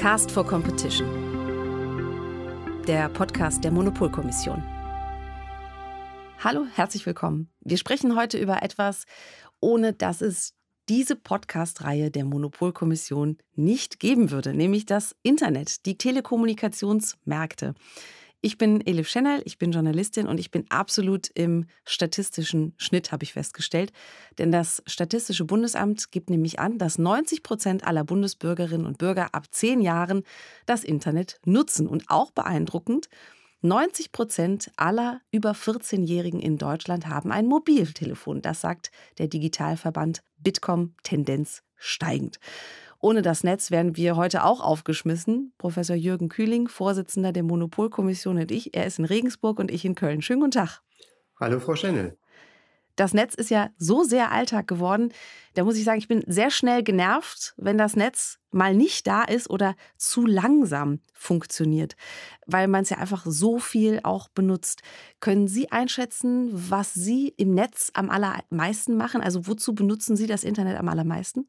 Cast for Competition. Der Podcast der Monopolkommission. Hallo, herzlich willkommen. Wir sprechen heute über etwas, ohne dass es diese Podcast-Reihe der Monopolkommission nicht geben würde, nämlich das Internet, die Telekommunikationsmärkte. Ich bin Elif Schenel, ich bin Journalistin und ich bin absolut im statistischen Schnitt, habe ich festgestellt. Denn das Statistische Bundesamt gibt nämlich an, dass 90 Prozent aller Bundesbürgerinnen und Bürger ab zehn Jahren das Internet nutzen. Und auch beeindruckend, 90 Prozent aller über 14-Jährigen in Deutschland haben ein Mobiltelefon. Das sagt der Digitalverband Bitkom Tendenz steigend. Ohne das Netz wären wir heute auch aufgeschmissen. Professor Jürgen Kühling, Vorsitzender der Monopolkommission und ich. Er ist in Regensburg und ich in Köln. Schönen guten Tag. Hallo, Frau Schennel. Das Netz ist ja so sehr Alltag geworden. Da muss ich sagen, ich bin sehr schnell genervt, wenn das Netz mal nicht da ist oder zu langsam funktioniert, weil man es ja einfach so viel auch benutzt. Können Sie einschätzen, was Sie im Netz am allermeisten machen? Also wozu benutzen Sie das Internet am allermeisten?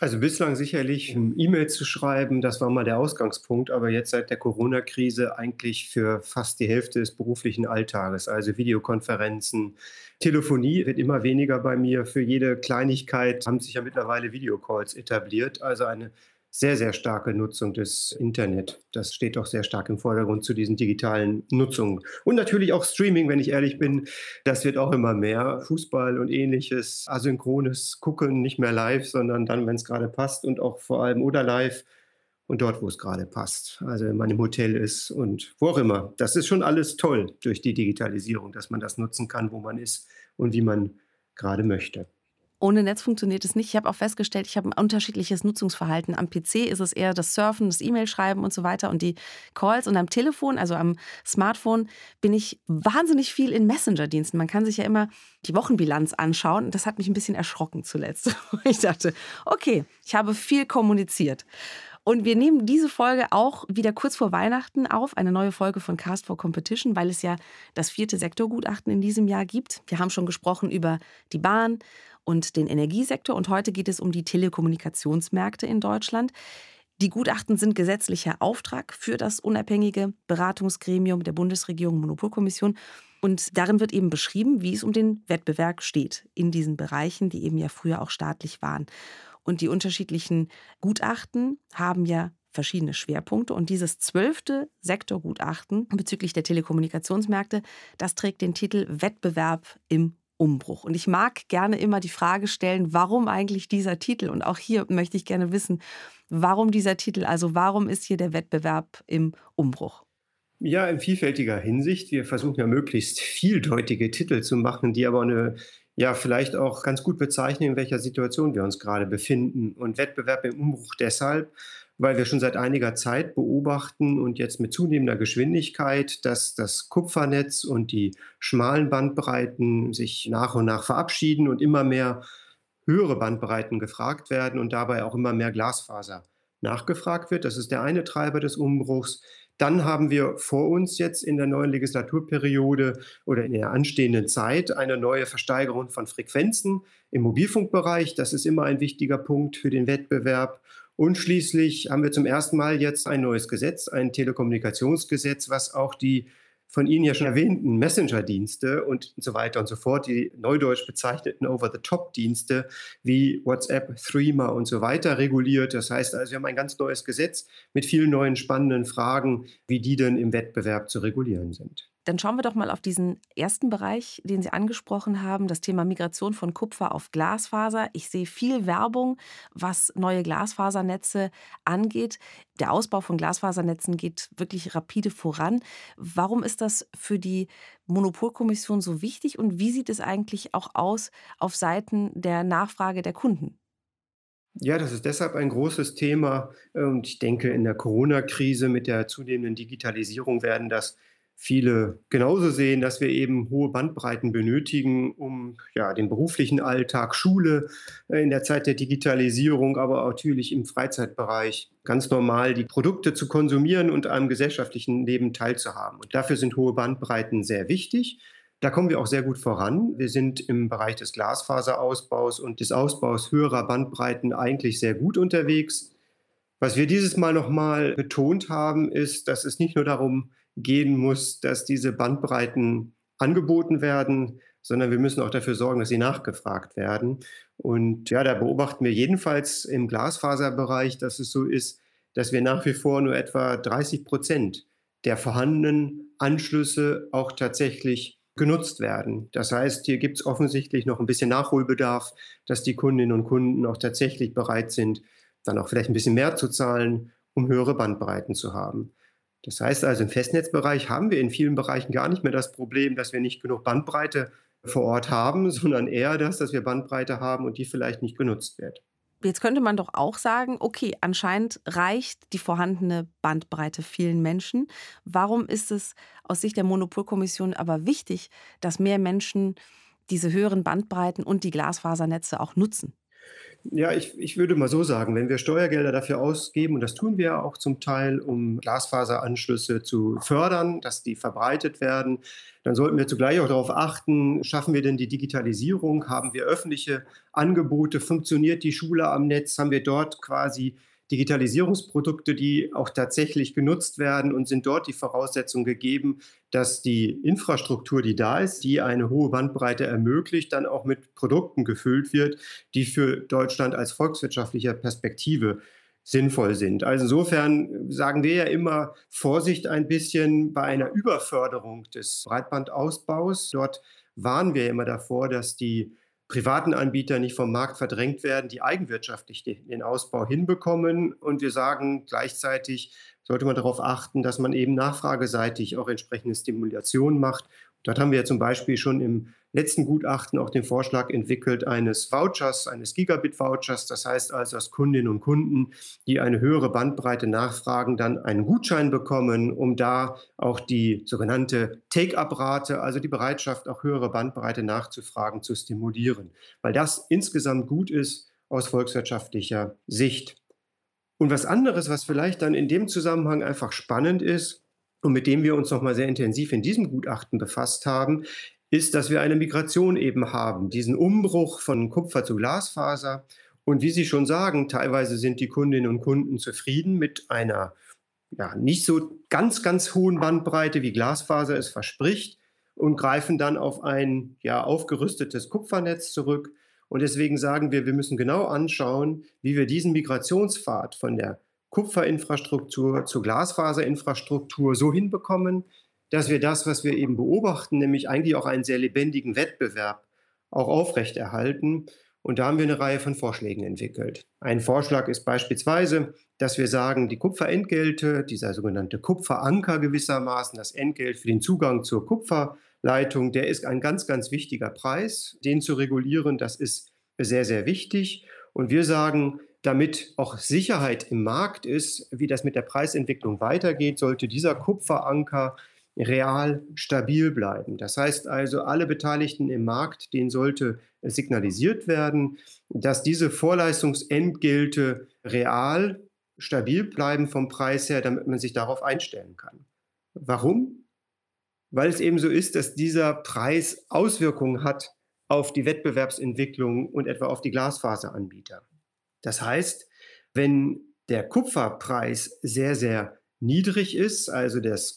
Also bislang sicherlich E-Mail zu schreiben, das war mal der Ausgangspunkt, aber jetzt seit der Corona-Krise eigentlich für fast die Hälfte des beruflichen Alltages, also Videokonferenzen, Telefonie wird immer weniger bei mir. Für jede Kleinigkeit haben sich ja mittlerweile Videocalls etabliert, also eine sehr, sehr starke Nutzung des Internet. Das steht doch sehr stark im Vordergrund zu diesen digitalen Nutzungen. Und natürlich auch Streaming, wenn ich ehrlich bin. Das wird auch immer mehr. Fußball und ähnliches, asynchrones Gucken, nicht mehr live, sondern dann, wenn es gerade passt und auch vor allem oder live und dort, wo es gerade passt. Also wenn man im Hotel ist und wo auch immer. Das ist schon alles toll durch die Digitalisierung, dass man das nutzen kann, wo man ist und wie man gerade möchte. Ohne Netz funktioniert es nicht. Ich habe auch festgestellt, ich habe ein unterschiedliches Nutzungsverhalten. Am PC ist es eher das Surfen, das E-Mail-Schreiben und so weiter und die Calls. Und am Telefon, also am Smartphone, bin ich wahnsinnig viel in Messenger-Diensten. Man kann sich ja immer die Wochenbilanz anschauen. Und das hat mich ein bisschen erschrocken zuletzt. Ich dachte, okay, ich habe viel kommuniziert. Und wir nehmen diese Folge auch wieder kurz vor Weihnachten auf, eine neue Folge von Cast for Competition, weil es ja das vierte Sektorgutachten in diesem Jahr gibt. Wir haben schon gesprochen über die Bahn und den Energiesektor und heute geht es um die Telekommunikationsmärkte in Deutschland. Die Gutachten sind gesetzlicher Auftrag für das unabhängige Beratungsgremium der Bundesregierung Monopolkommission. Und darin wird eben beschrieben, wie es um den Wettbewerb steht in diesen Bereichen, die eben ja früher auch staatlich waren. Und die unterschiedlichen Gutachten haben ja verschiedene Schwerpunkte. Und dieses zwölfte Sektorgutachten bezüglich der Telekommunikationsmärkte, das trägt den Titel Wettbewerb im Umbruch. Und ich mag gerne immer die Frage stellen, warum eigentlich dieser Titel? Und auch hier möchte ich gerne wissen, warum dieser Titel? Also warum ist hier der Wettbewerb im Umbruch? Ja, in vielfältiger Hinsicht. Wir versuchen ja möglichst vieldeutige Titel zu machen, die aber eine ja vielleicht auch ganz gut bezeichnen, in welcher Situation wir uns gerade befinden. Und Wettbewerb im Umbruch deshalb, weil wir schon seit einiger Zeit beobachten und jetzt mit zunehmender Geschwindigkeit, dass das Kupfernetz und die schmalen Bandbreiten sich nach und nach verabschieden und immer mehr höhere Bandbreiten gefragt werden und dabei auch immer mehr Glasfaser nachgefragt wird. Das ist der eine Treiber des Umbruchs. Dann haben wir vor uns jetzt in der neuen Legislaturperiode oder in der anstehenden Zeit eine neue Versteigerung von Frequenzen im Mobilfunkbereich. Das ist immer ein wichtiger Punkt für den Wettbewerb. Und schließlich haben wir zum ersten Mal jetzt ein neues Gesetz, ein Telekommunikationsgesetz, was auch die von Ihnen ja schon erwähnten Messenger-Dienste und so weiter und so fort, die neudeutsch bezeichneten Over-the-Top-Dienste wie WhatsApp, Threema und so weiter reguliert. Das heißt also, wir haben ein ganz neues Gesetz mit vielen neuen spannenden Fragen, wie die denn im Wettbewerb zu regulieren sind. Dann schauen wir doch mal auf diesen ersten Bereich, den Sie angesprochen haben, das Thema Migration von Kupfer auf Glasfaser. Ich sehe viel Werbung, was neue Glasfasernetze angeht. Der Ausbau von Glasfasernetzen geht wirklich rapide voran. Warum ist das für die Monopolkommission so wichtig und wie sieht es eigentlich auch aus auf Seiten der Nachfrage der Kunden? Ja, das ist deshalb ein großes Thema. Und ich denke, in der Corona-Krise mit der zunehmenden Digitalisierung werden das viele genauso sehen, dass wir eben hohe Bandbreiten benötigen, um ja, den beruflichen Alltag, Schule äh, in der Zeit der Digitalisierung, aber natürlich im Freizeitbereich ganz normal die Produkte zu konsumieren und am gesellschaftlichen Leben teilzuhaben. Und dafür sind hohe Bandbreiten sehr wichtig. Da kommen wir auch sehr gut voran. Wir sind im Bereich des Glasfaserausbaus und des Ausbaus höherer Bandbreiten eigentlich sehr gut unterwegs. Was wir dieses Mal nochmal betont haben, ist, dass es nicht nur darum gehen muss, dass diese Bandbreiten angeboten werden, sondern wir müssen auch dafür sorgen, dass sie nachgefragt werden. Und ja, da beobachten wir jedenfalls im Glasfaserbereich, dass es so ist, dass wir nach wie vor nur etwa 30 Prozent der vorhandenen Anschlüsse auch tatsächlich genutzt werden. Das heißt, hier gibt es offensichtlich noch ein bisschen Nachholbedarf, dass die Kundinnen und Kunden auch tatsächlich bereit sind, dann auch vielleicht ein bisschen mehr zu zahlen, um höhere Bandbreiten zu haben. Das heißt also, im Festnetzbereich haben wir in vielen Bereichen gar nicht mehr das Problem, dass wir nicht genug Bandbreite vor Ort haben, sondern eher das, dass wir Bandbreite haben und die vielleicht nicht genutzt wird. Jetzt könnte man doch auch sagen, okay, anscheinend reicht die vorhandene Bandbreite vielen Menschen. Warum ist es aus Sicht der Monopolkommission aber wichtig, dass mehr Menschen diese höheren Bandbreiten und die Glasfasernetze auch nutzen? Ja, ich, ich würde mal so sagen, wenn wir Steuergelder dafür ausgeben, und das tun wir ja auch zum Teil, um Glasfaseranschlüsse zu fördern, dass die verbreitet werden, dann sollten wir zugleich auch darauf achten, schaffen wir denn die Digitalisierung, haben wir öffentliche Angebote, funktioniert die Schule am Netz, haben wir dort quasi Digitalisierungsprodukte, die auch tatsächlich genutzt werden und sind dort die Voraussetzungen gegeben, dass die Infrastruktur, die da ist, die eine hohe Bandbreite ermöglicht, dann auch mit Produkten gefüllt wird, die für Deutschland als volkswirtschaftlicher Perspektive sinnvoll sind. Also insofern sagen wir ja immer Vorsicht ein bisschen bei einer Überförderung des Breitbandausbaus. Dort warnen wir immer davor, dass die privaten Anbieter nicht vom Markt verdrängt werden, die eigenwirtschaftlich den Ausbau hinbekommen. Und wir sagen gleichzeitig, sollte man darauf achten, dass man eben nachfrageseitig auch entsprechende Stimulation macht. Dort haben wir zum Beispiel schon im letzten Gutachten auch den Vorschlag entwickelt eines Vouchers, eines Gigabit-Vouchers. Das heißt also, dass Kundinnen und Kunden, die eine höhere Bandbreite nachfragen, dann einen Gutschein bekommen, um da auch die sogenannte Take-up-Rate, also die Bereitschaft, auch höhere Bandbreite nachzufragen, zu stimulieren. Weil das insgesamt gut ist aus volkswirtschaftlicher Sicht. Und was anderes, was vielleicht dann in dem Zusammenhang einfach spannend ist, und mit dem wir uns nochmal sehr intensiv in diesem Gutachten befasst haben, ist, dass wir eine Migration eben haben, diesen Umbruch von Kupfer zu Glasfaser. Und wie Sie schon sagen, teilweise sind die Kundinnen und Kunden zufrieden mit einer ja, nicht so ganz, ganz hohen Bandbreite, wie Glasfaser es verspricht, und greifen dann auf ein ja, aufgerüstetes Kupfernetz zurück. Und deswegen sagen wir, wir müssen genau anschauen, wie wir diesen Migrationspfad von der Kupferinfrastruktur zur Glasfaserinfrastruktur so hinbekommen, dass wir das, was wir eben beobachten, nämlich eigentlich auch einen sehr lebendigen Wettbewerb, auch aufrechterhalten. Und da haben wir eine Reihe von Vorschlägen entwickelt. Ein Vorschlag ist beispielsweise, dass wir sagen, die Kupferentgelte, dieser sogenannte Kupferanker gewissermaßen, das Entgelt für den Zugang zur Kupferleitung, der ist ein ganz, ganz wichtiger Preis. Den zu regulieren, das ist sehr, sehr wichtig. Und wir sagen, damit auch Sicherheit im Markt ist, wie das mit der Preisentwicklung weitergeht, sollte dieser Kupferanker real stabil bleiben. Das heißt also, alle Beteiligten im Markt, denen sollte signalisiert werden, dass diese Vorleistungsentgelte real stabil bleiben vom Preis her, damit man sich darauf einstellen kann. Warum? Weil es eben so ist, dass dieser Preis Auswirkungen hat auf die Wettbewerbsentwicklung und etwa auf die Glasfaseranbieter. Das heißt, wenn der Kupferpreis sehr, sehr niedrig ist, also das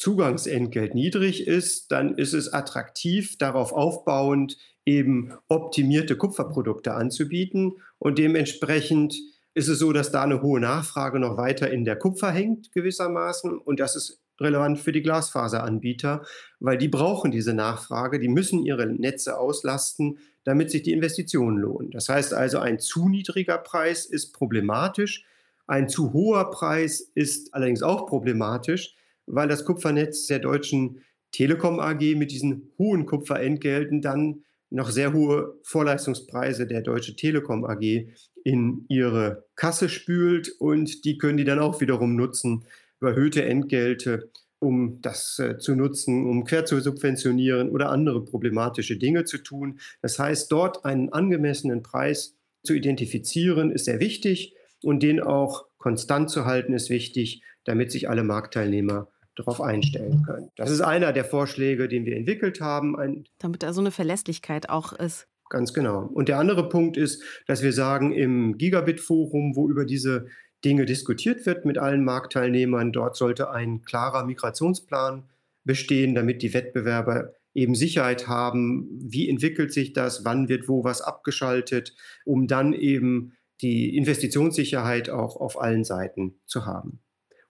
Kupferzugangsentgelt niedrig ist, dann ist es attraktiv, darauf aufbauend eben optimierte Kupferprodukte anzubieten. Und dementsprechend ist es so, dass da eine hohe Nachfrage noch weiter in der Kupfer hängt, gewissermaßen. Und das ist relevant für die Glasfaseranbieter, weil die brauchen diese Nachfrage, die müssen ihre Netze auslasten, damit sich die Investitionen lohnen. Das heißt also, ein zu niedriger Preis ist problematisch, ein zu hoher Preis ist allerdings auch problematisch, weil das Kupfernetz der deutschen Telekom AG mit diesen hohen Kupferentgelten dann noch sehr hohe Vorleistungspreise der Deutsche Telekom AG in ihre Kasse spült und die können die dann auch wiederum nutzen, überhöhte Entgelte, um das äh, zu nutzen, um quer zu subventionieren oder andere problematische Dinge zu tun. Das heißt, dort einen angemessenen Preis zu identifizieren, ist sehr wichtig und den auch konstant zu halten, ist wichtig, damit sich alle Marktteilnehmer darauf einstellen können. Das ist einer der Vorschläge, den wir entwickelt haben. Ein damit da so eine Verlässlichkeit auch ist. Ganz genau. Und der andere Punkt ist, dass wir sagen, im Gigabit-Forum, wo über diese Dinge diskutiert wird mit allen Marktteilnehmern. Dort sollte ein klarer Migrationsplan bestehen, damit die Wettbewerber eben Sicherheit haben, wie entwickelt sich das, wann wird wo was abgeschaltet, um dann eben die Investitionssicherheit auch auf allen Seiten zu haben.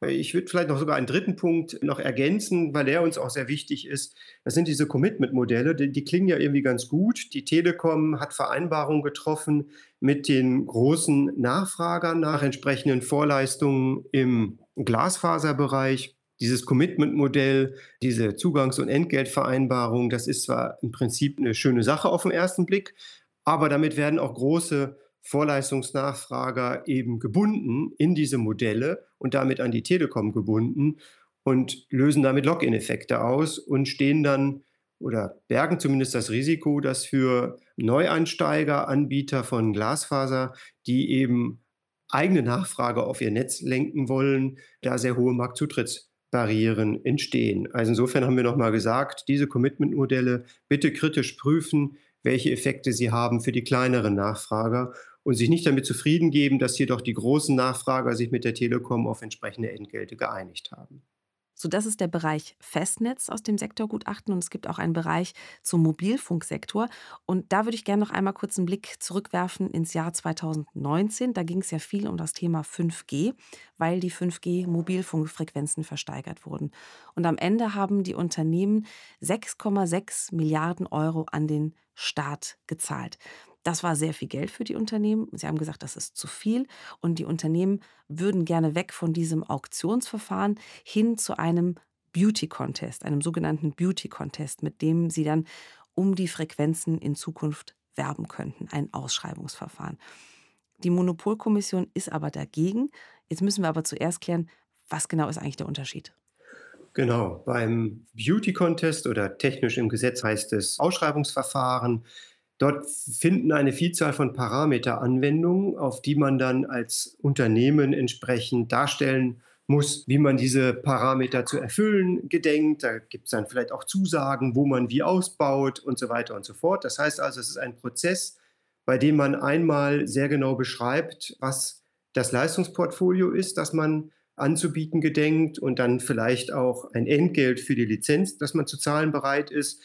Ich würde vielleicht noch sogar einen dritten Punkt noch ergänzen, weil der uns auch sehr wichtig ist. Das sind diese Commitment-Modelle. Die, die, klingen ja irgendwie ganz gut. Die Telekom hat Vereinbarungen getroffen mit den großen Nachfragern nach entsprechenden Vorleistungen im Glasfaserbereich. Dieses Commitment-Modell, diese Zugangs- und Entgeltvereinbarung, das ist zwar im Prinzip eine schöne Sache auf den ersten Blick, aber damit werden auch große Vorleistungsnachfrager eben gebunden in diese Modelle und damit an die Telekom gebunden und lösen damit Login-Effekte aus und stehen dann oder bergen zumindest das Risiko, dass für Neueinsteiger, Anbieter von Glasfaser, die eben eigene Nachfrage auf ihr Netz lenken wollen, da sehr hohe Marktzutrittsbarrieren entstehen. Also insofern haben wir nochmal gesagt, diese Commitment-Modelle bitte kritisch prüfen, welche Effekte sie haben für die kleineren Nachfrager und sich nicht damit zufrieden geben, dass jedoch die großen Nachfrager sich mit der Telekom auf entsprechende Entgelte geeinigt haben. So, das ist der Bereich Festnetz aus dem Sektorgutachten und es gibt auch einen Bereich zum Mobilfunksektor. Und da würde ich gerne noch einmal kurz einen Blick zurückwerfen ins Jahr 2019. Da ging es ja viel um das Thema 5G, weil die 5G-Mobilfunkfrequenzen versteigert wurden. Und am Ende haben die Unternehmen 6,6 Milliarden Euro an den Staat gezahlt. Das war sehr viel Geld für die Unternehmen. Sie haben gesagt, das ist zu viel. Und die Unternehmen würden gerne weg von diesem Auktionsverfahren hin zu einem Beauty Contest, einem sogenannten Beauty Contest, mit dem sie dann um die Frequenzen in Zukunft werben könnten, ein Ausschreibungsverfahren. Die Monopolkommission ist aber dagegen. Jetzt müssen wir aber zuerst klären, was genau ist eigentlich der Unterschied? Genau, beim Beauty Contest oder technisch im Gesetz heißt es Ausschreibungsverfahren Dort finden eine Vielzahl von Parameter Anwendung, auf die man dann als Unternehmen entsprechend darstellen muss, wie man diese Parameter zu erfüllen gedenkt. Da gibt es dann vielleicht auch Zusagen, wo man wie ausbaut und so weiter und so fort. Das heißt also, es ist ein Prozess, bei dem man einmal sehr genau beschreibt, was das Leistungsportfolio ist, das man anzubieten gedenkt und dann vielleicht auch ein Entgelt für die Lizenz, das man zu zahlen bereit ist.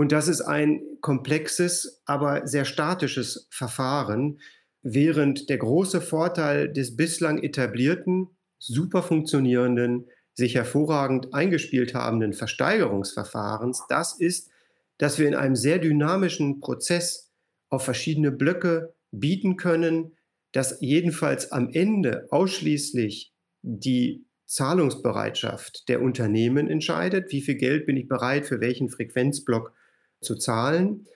Und das ist ein komplexes, aber sehr statisches Verfahren, während der große Vorteil des bislang etablierten, super funktionierenden, sich hervorragend eingespielt habenden Versteigerungsverfahrens das ist, dass wir in einem sehr dynamischen Prozess auf verschiedene Blöcke bieten können, dass jedenfalls am Ende ausschließlich die Zahlungsbereitschaft der Unternehmen entscheidet, wie viel Geld bin ich bereit für welchen Frequenzblock zu zahlen.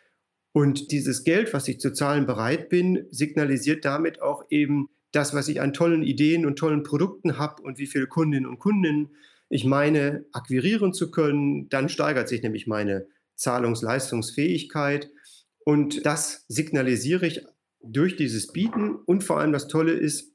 Und dieses Geld, was ich zu zahlen bereit bin, signalisiert damit auch eben das, was ich an tollen Ideen und tollen Produkten habe und wie viele Kundinnen und Kunden ich meine, akquirieren zu können. Dann steigert sich nämlich meine Zahlungsleistungsfähigkeit. Und das signalisiere ich durch dieses Bieten. Und vor allem das Tolle ist,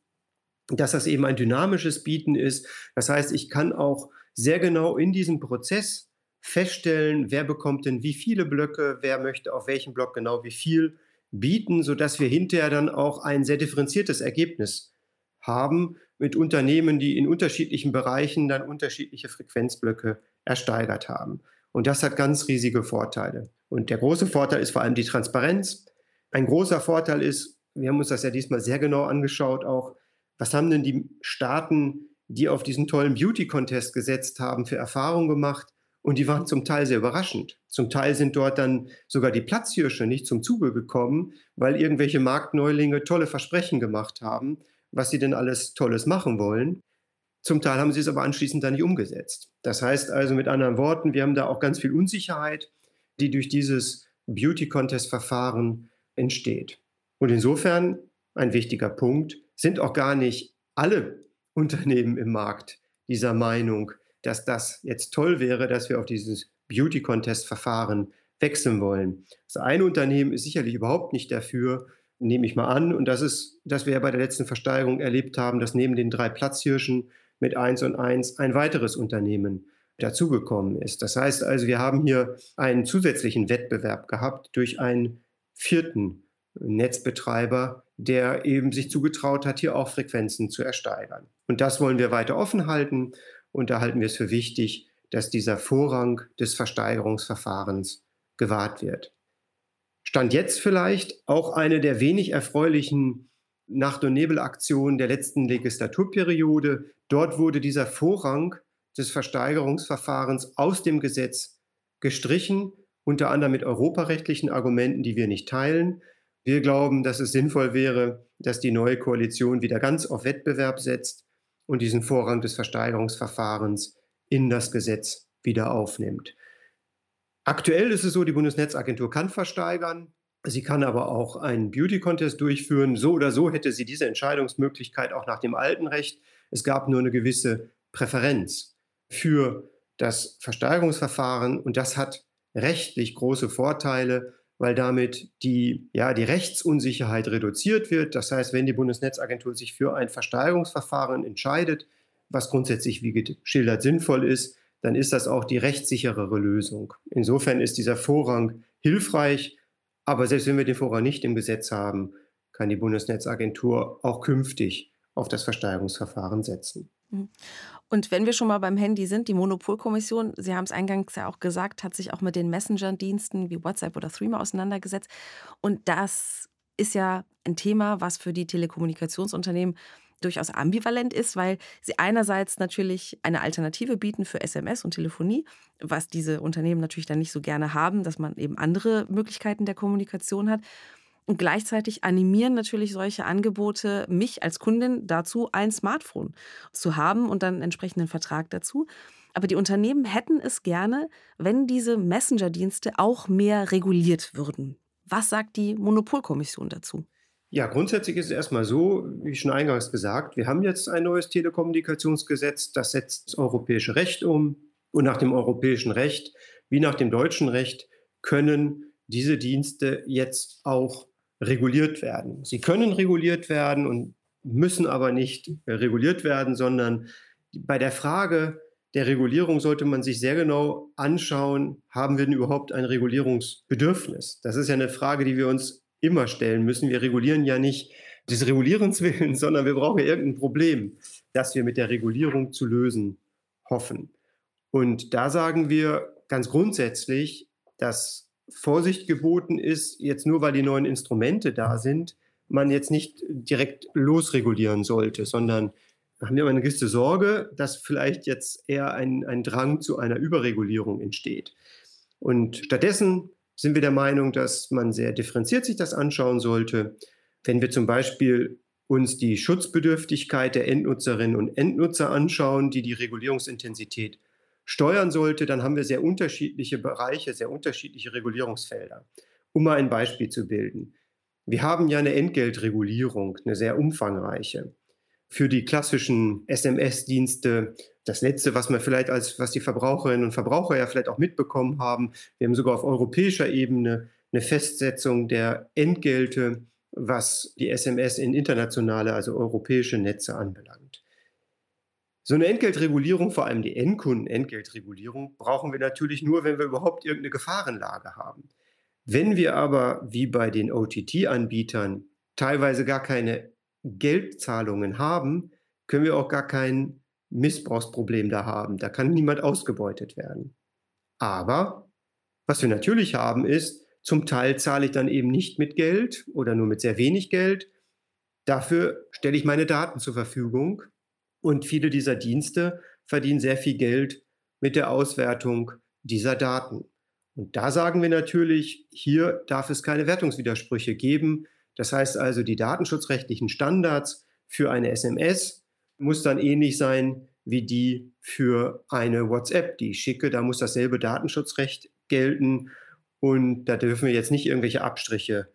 dass das eben ein dynamisches Bieten ist. Das heißt, ich kann auch sehr genau in diesem Prozess feststellen, wer bekommt denn wie viele Blöcke, wer möchte auf welchem Block genau wie viel bieten, sodass wir hinterher dann auch ein sehr differenziertes Ergebnis haben mit Unternehmen, die in unterschiedlichen Bereichen dann unterschiedliche Frequenzblöcke ersteigert haben. Und das hat ganz riesige Vorteile. Und der große Vorteil ist vor allem die Transparenz. Ein großer Vorteil ist, wir haben uns das ja diesmal sehr genau angeschaut, auch, was haben denn die Staaten, die auf diesen tollen Beauty-Contest gesetzt haben, für Erfahrungen gemacht? Und die waren zum Teil sehr überraschend. Zum Teil sind dort dann sogar die Platzhirsche nicht zum Zuge gekommen, weil irgendwelche Marktneulinge tolle Versprechen gemacht haben, was sie denn alles Tolles machen wollen. Zum Teil haben sie es aber anschließend dann nicht umgesetzt. Das heißt also mit anderen Worten, wir haben da auch ganz viel Unsicherheit, die durch dieses Beauty-Contest-Verfahren entsteht. Und insofern ein wichtiger Punkt, sind auch gar nicht alle Unternehmen im Markt dieser Meinung, dass das jetzt toll wäre, dass wir auf dieses Beauty-Contest-Verfahren wechseln wollen. Das eine Unternehmen ist sicherlich überhaupt nicht dafür, nehme ich mal an. Und das ist, dass wir ja bei der letzten Versteigerung erlebt haben, dass neben den drei Platzhirschen mit 1 und 1 ein weiteres Unternehmen dazugekommen ist. Das heißt also, wir haben hier einen zusätzlichen Wettbewerb gehabt durch einen vierten Netzbetreiber, der eben sich zugetraut hat, hier auch Frequenzen zu ersteigern. Und das wollen wir weiter offen halten und da halten wir es für wichtig, dass dieser Vorrang des Versteigerungsverfahrens gewahrt wird. Stand jetzt vielleicht auch eine der wenig erfreulichen Nacht- und Nebelaktionen der letzten Legislaturperiode. Dort wurde dieser Vorrang des Versteigerungsverfahrens aus dem Gesetz gestrichen, unter anderem mit europarechtlichen Argumenten, die wir nicht teilen. Wir glauben, dass es sinnvoll wäre, dass die neue Koalition wieder ganz auf Wettbewerb setzt und diesen Vorrang des Versteigerungsverfahrens in das Gesetz wieder aufnimmt. Aktuell ist es so, die Bundesnetzagentur kann versteigern. Sie kann aber auch einen Beauty-Contest durchführen. So oder so hätte sie diese Entscheidungsmöglichkeit auch nach dem alten Recht. Es gab nur eine gewisse Präferenz für das Versteigerungsverfahren und das hat rechtlich große Vorteile, weil damit die, ja, die Rechtsunsicherheit reduziert wird. Das heißt, wenn die Bundesnetzagentur sich für ein Versteigerungsverfahren entscheidet, was grundsätzlich wie geschildert sinnvoll ist, dann ist das auch die rechtssicherere Lösung. Insofern ist dieser Vorrang hilfreich, aber selbst wenn wir den Vorrang nicht im Gesetz haben, kann die Bundesnetzagentur auch künftig auf das Versteigerungsverfahren setzen. Und wenn wir schon mal beim Handy sind, die Monopolkommission, Sie haben es eingangs ja auch gesagt, hat sich auch mit den Messenger-Diensten wie WhatsApp oder Threema auseinandergesetzt. Und das ist ja ein Thema, was für die Telekommunikationsunternehmen durchaus ambivalent ist, weil sie einerseits natürlich eine Alternative bieten für SMS und Telefonie, was diese Unternehmen natürlich dann nicht so gerne haben, dass man eben andere Möglichkeiten der Kommunikation hat. Und gleichzeitig animieren natürlich solche Angebote mich als Kundin dazu, ein Smartphone zu haben und dann einen entsprechenden Vertrag dazu. Aber die Unternehmen hätten es gerne, wenn diese Messenger-Dienste auch mehr reguliert würden. Was sagt die Monopolkommission dazu? Ja, grundsätzlich ist es erstmal so, wie schon eingangs gesagt, wir haben jetzt ein neues Telekommunikationsgesetz, das setzt das europäische Recht um. Und nach dem europäischen Recht wie nach dem deutschen Recht können diese Dienste jetzt auch reguliert werden. Sie können reguliert werden und müssen aber nicht reguliert werden, sondern bei der Frage der Regulierung sollte man sich sehr genau anschauen, haben wir denn überhaupt ein Regulierungsbedürfnis? Das ist ja eine Frage, die wir uns immer stellen müssen. Wir regulieren ja nicht des Regulierens willen, sondern wir brauchen ja irgendein Problem, das wir mit der Regulierung zu lösen hoffen. Und da sagen wir ganz grundsätzlich, dass Vorsicht geboten ist, jetzt nur weil die neuen Instrumente da sind, man jetzt nicht direkt losregulieren sollte, sondern haben wir eine gewisse Sorge, dass vielleicht jetzt eher ein, ein Drang zu einer Überregulierung entsteht. Und stattdessen sind wir der Meinung, dass man sehr differenziert sich das anschauen sollte. Wenn wir zum Beispiel uns die Schutzbedürftigkeit der Endnutzerinnen und Endnutzer anschauen, die die Regulierungsintensität steuern sollte, dann haben wir sehr unterschiedliche Bereiche, sehr unterschiedliche Regulierungsfelder. Um mal ein Beispiel zu bilden. Wir haben ja eine Entgeltregulierung, eine sehr umfangreiche. Für die klassischen SMS-Dienste, das letzte, was man vielleicht als, was die Verbraucherinnen und Verbraucher ja vielleicht auch mitbekommen haben, wir haben sogar auf europäischer Ebene eine Festsetzung der Entgelte, was die SMS in internationale, also europäische Netze anbelangt. So eine Entgeltregulierung, vor allem die Endkunden-Entgeltregulierung, brauchen wir natürlich nur, wenn wir überhaupt irgendeine Gefahrenlage haben. Wenn wir aber, wie bei den OTT-Anbietern, teilweise gar keine Geldzahlungen haben, können wir auch gar kein Missbrauchsproblem da haben. Da kann niemand ausgebeutet werden. Aber was wir natürlich haben, ist, zum Teil zahle ich dann eben nicht mit Geld oder nur mit sehr wenig Geld. Dafür stelle ich meine Daten zur Verfügung und viele dieser Dienste verdienen sehr viel Geld mit der Auswertung dieser Daten. Und da sagen wir natürlich, hier darf es keine Wertungswidersprüche geben. Das heißt also, die datenschutzrechtlichen Standards für eine SMS muss dann ähnlich sein wie die für eine WhatsApp, die ich schicke. Da muss dasselbe Datenschutzrecht gelten und da dürfen wir jetzt nicht irgendwelche Abstriche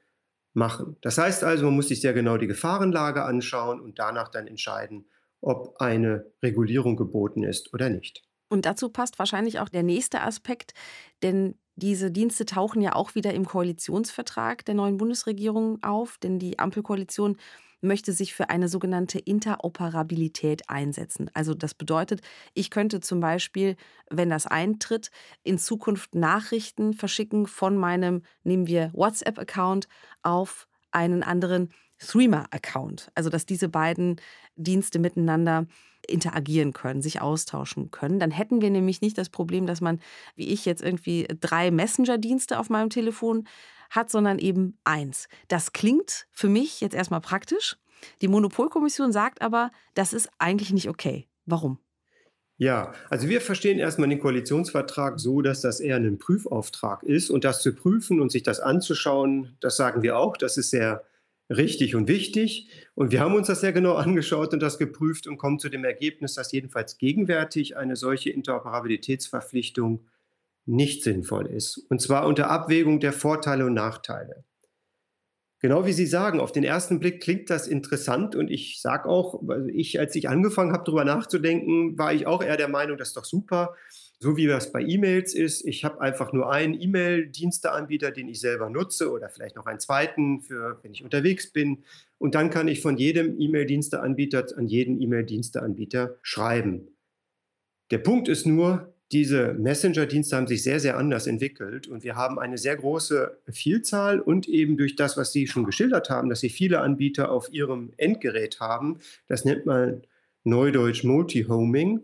machen. Das heißt also, man muss sich sehr genau die Gefahrenlage anschauen und danach dann entscheiden, ob eine Regulierung geboten ist oder nicht. Und dazu passt wahrscheinlich auch der nächste Aspekt, denn diese Dienste tauchen ja auch wieder im Koalitionsvertrag der neuen Bundesregierung auf, denn die Ampelkoalition möchte sich für eine sogenannte Interoperabilität einsetzen. Also das bedeutet, ich könnte zum Beispiel, wenn das eintritt, in Zukunft Nachrichten verschicken von meinem, nehmen wir WhatsApp-Account auf einen anderen Threema-Account. Also dass diese beiden Dienste miteinander interagieren können, sich austauschen können. Dann hätten wir nämlich nicht das Problem, dass man, wie ich jetzt irgendwie drei Messenger-Dienste auf meinem Telefon hat, sondern eben eins. Das klingt für mich jetzt erstmal praktisch. Die Monopolkommission sagt aber, das ist eigentlich nicht okay. Warum? Ja, also wir verstehen erstmal den Koalitionsvertrag so, dass das eher ein Prüfauftrag ist und das zu prüfen und sich das anzuschauen, das sagen wir auch, das ist sehr richtig und wichtig. Und wir haben uns das sehr genau angeschaut und das geprüft und kommen zu dem Ergebnis, dass jedenfalls gegenwärtig eine solche Interoperabilitätsverpflichtung nicht sinnvoll ist. Und zwar unter Abwägung der Vorteile und Nachteile. Genau wie Sie sagen, auf den ersten Blick klingt das interessant und ich sage auch, ich, als ich angefangen habe, darüber nachzudenken, war ich auch eher der Meinung, das ist doch super so wie das bei E-Mails ist. Ich habe einfach nur einen E-Mail-Diensteanbieter, den ich selber nutze oder vielleicht noch einen zweiten, für wenn ich unterwegs bin. Und dann kann ich von jedem E-Mail-Diensteanbieter an jeden E-Mail-Diensteanbieter schreiben. Der Punkt ist nur, diese Messenger-Dienste haben sich sehr, sehr anders entwickelt und wir haben eine sehr große Vielzahl und eben durch das, was Sie schon geschildert haben, dass Sie viele Anbieter auf Ihrem Endgerät haben, das nennt man Neudeutsch Multi-Homing,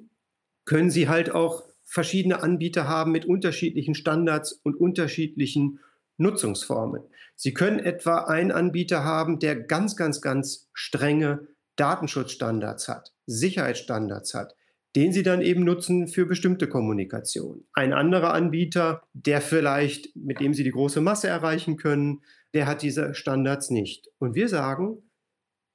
können Sie halt auch verschiedene Anbieter haben mit unterschiedlichen Standards und unterschiedlichen Nutzungsformen. Sie können etwa einen Anbieter haben, der ganz, ganz, ganz strenge Datenschutzstandards hat, Sicherheitsstandards hat, den Sie dann eben nutzen für bestimmte Kommunikation. Ein anderer Anbieter, der vielleicht, mit dem Sie die große Masse erreichen können, der hat diese Standards nicht. Und wir sagen,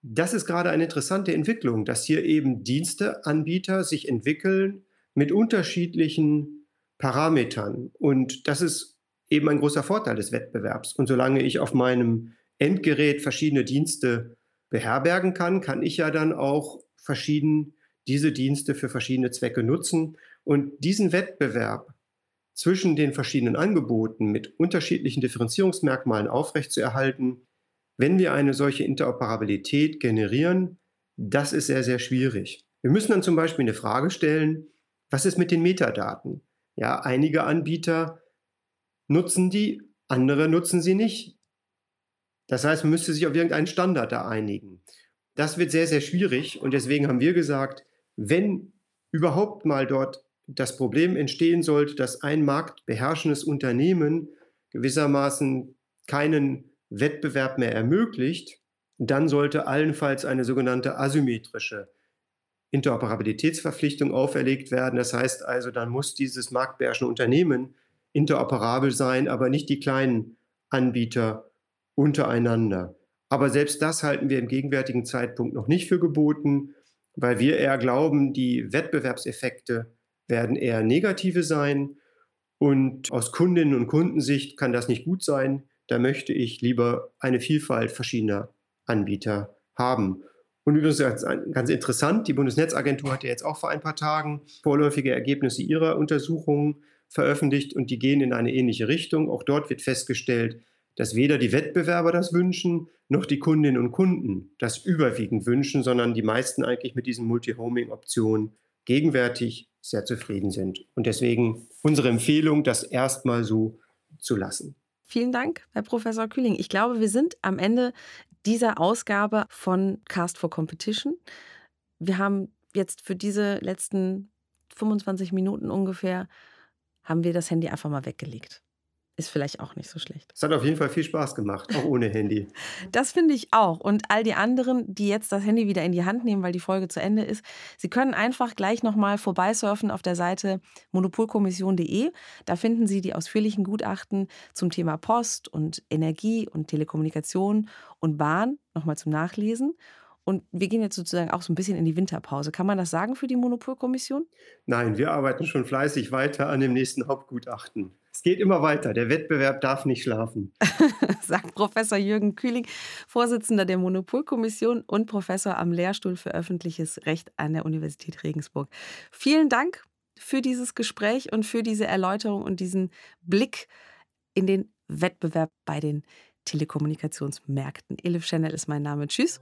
das ist gerade eine interessante Entwicklung, dass hier eben Diensteanbieter sich entwickeln, mit unterschiedlichen Parametern. Und das ist eben ein großer Vorteil des Wettbewerbs. Und solange ich auf meinem Endgerät verschiedene Dienste beherbergen kann, kann ich ja dann auch verschieden diese Dienste für verschiedene Zwecke nutzen. Und diesen Wettbewerb zwischen den verschiedenen Angeboten mit unterschiedlichen Differenzierungsmerkmalen aufrechtzuerhalten, wenn wir eine solche Interoperabilität generieren, das ist sehr, sehr schwierig. Wir müssen dann zum Beispiel eine Frage stellen, was ist mit den Metadaten? Ja, einige Anbieter nutzen die, andere nutzen sie nicht. Das heißt, man müsste sich auf irgendeinen Standard da einigen. Das wird sehr, sehr schwierig und deswegen haben wir gesagt, wenn überhaupt mal dort das Problem entstehen sollte, dass ein marktbeherrschendes Unternehmen gewissermaßen keinen Wettbewerb mehr ermöglicht, dann sollte allenfalls eine sogenannte asymmetrische Interoperabilitätsverpflichtung auferlegt werden. Das heißt also, dann muss dieses marktbeherrschende Unternehmen interoperabel sein, aber nicht die kleinen Anbieter untereinander. Aber selbst das halten wir im gegenwärtigen Zeitpunkt noch nicht für geboten, weil wir eher glauben, die Wettbewerbseffekte werden eher negative sein. Und aus Kundinnen und Kundensicht kann das nicht gut sein. Da möchte ich lieber eine Vielfalt verschiedener Anbieter haben. Und übrigens ganz interessant, die Bundesnetzagentur hat ja jetzt auch vor ein paar Tagen vorläufige Ergebnisse ihrer Untersuchungen veröffentlicht und die gehen in eine ähnliche Richtung. Auch dort wird festgestellt, dass weder die Wettbewerber das wünschen, noch die Kundinnen und Kunden das überwiegend wünschen, sondern die meisten eigentlich mit diesen Multi-Homing-Optionen gegenwärtig sehr zufrieden sind. Und deswegen unsere Empfehlung, das erstmal so zu lassen. Vielen Dank, Herr Professor Kühling. Ich glaube, wir sind am Ende dieser Ausgabe von Cast for Competition. Wir haben jetzt für diese letzten 25 Minuten ungefähr, haben wir das Handy einfach mal weggelegt. Ist vielleicht auch nicht so schlecht. Es hat auf jeden Fall viel Spaß gemacht, auch ohne Handy. Das finde ich auch. Und all die anderen, die jetzt das Handy wieder in die Hand nehmen, weil die Folge zu Ende ist, sie können einfach gleich nochmal vorbeisurfen auf der Seite monopolkommission.de. Da finden Sie die ausführlichen Gutachten zum Thema Post und Energie und Telekommunikation und Bahn nochmal zum Nachlesen. Und wir gehen jetzt sozusagen auch so ein bisschen in die Winterpause. Kann man das sagen für die Monopolkommission? Nein, wir arbeiten schon fleißig weiter an dem nächsten Hauptgutachten. Es geht immer weiter. Der Wettbewerb darf nicht schlafen. Sagt Professor Jürgen Kühling, Vorsitzender der Monopolkommission und Professor am Lehrstuhl für öffentliches Recht an der Universität Regensburg. Vielen Dank für dieses Gespräch und für diese Erläuterung und diesen Blick in den Wettbewerb bei den Telekommunikationsmärkten. Elif Channel ist mein Name. Tschüss.